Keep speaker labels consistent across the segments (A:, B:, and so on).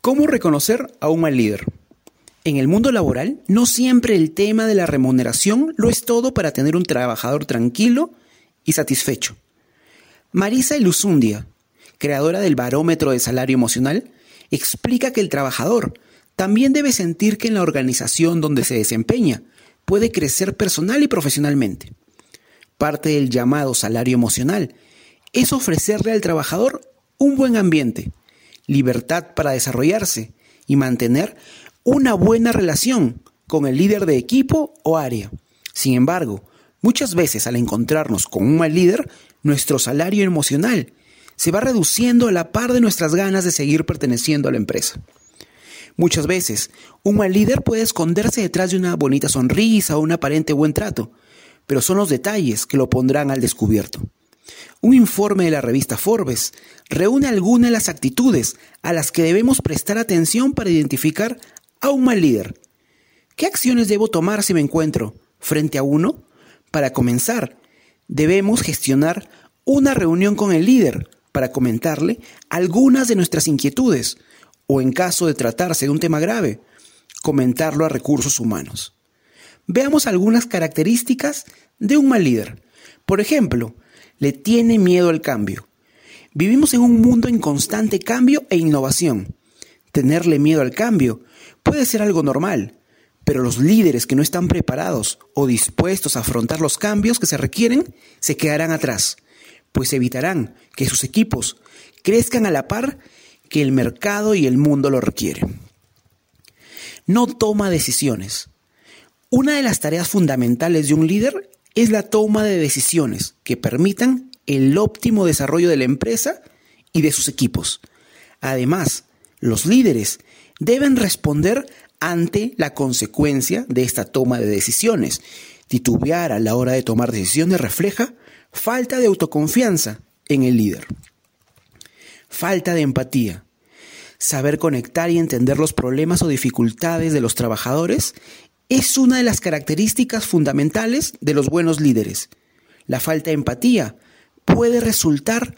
A: ¿Cómo reconocer a un mal líder? En el mundo laboral, no siempre el tema de la remuneración lo es todo para tener un trabajador tranquilo y satisfecho. Marisa Eluzundia, creadora del barómetro de salario emocional, explica que el trabajador también debe sentir que en la organización donde se desempeña puede crecer personal y profesionalmente. Parte del llamado salario emocional es ofrecerle al trabajador un buen ambiente, libertad para desarrollarse y mantener una buena relación con el líder de equipo o área. Sin embargo, muchas veces al encontrarnos con un mal líder, nuestro salario emocional se va reduciendo a la par de nuestras ganas de seguir perteneciendo a la empresa. Muchas veces, un mal líder puede esconderse detrás de una bonita sonrisa o un aparente buen trato, pero son los detalles que lo pondrán al descubierto. Un informe de la revista Forbes reúne algunas de las actitudes a las que debemos prestar atención para identificar a un mal líder. ¿Qué acciones debo tomar si me encuentro frente a uno? Para comenzar, debemos gestionar una reunión con el líder para comentarle algunas de nuestras inquietudes o en caso de tratarse de un tema grave, comentarlo a recursos humanos. Veamos algunas características de un mal líder. Por ejemplo, le tiene miedo al cambio. Vivimos en un mundo en constante cambio e innovación. Tenerle miedo al cambio puede ser algo normal, pero los líderes que no están preparados o dispuestos a afrontar los cambios que se requieren se quedarán atrás, pues evitarán que sus equipos crezcan a la par que el mercado y el mundo lo requieren. No toma decisiones. Una de las tareas fundamentales de un líder es la toma de decisiones que permitan el óptimo desarrollo de la empresa y de sus equipos. Además, los líderes deben responder ante la consecuencia de esta toma de decisiones. Titubear a la hora de tomar decisiones refleja falta de autoconfianza en el líder. Falta de empatía. Saber conectar y entender los problemas o dificultades de los trabajadores es una de las características fundamentales de los buenos líderes. La falta de empatía puede resultar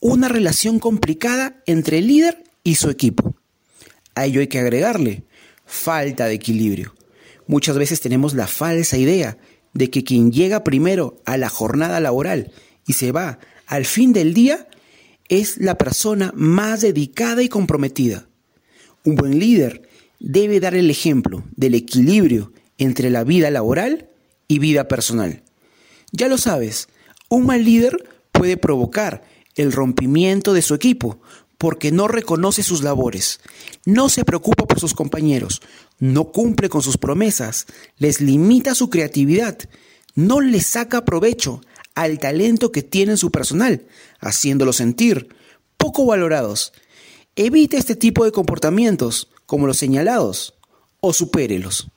A: una relación complicada entre el líder y su equipo. A ello hay que agregarle falta de equilibrio. Muchas veces tenemos la falsa idea de que quien llega primero a la jornada laboral y se va al fin del día es la persona más dedicada y comprometida. Un buen líder debe dar el ejemplo del equilibrio entre la vida laboral y vida personal. Ya lo sabes, un mal líder puede provocar el rompimiento de su equipo porque no reconoce sus labores, no se preocupa por sus compañeros, no cumple con sus promesas, les limita su creatividad, no les saca provecho al talento que tiene en su personal, haciéndolos sentir poco valorados. Evite este tipo de comportamientos, como los señalados, o supérelos.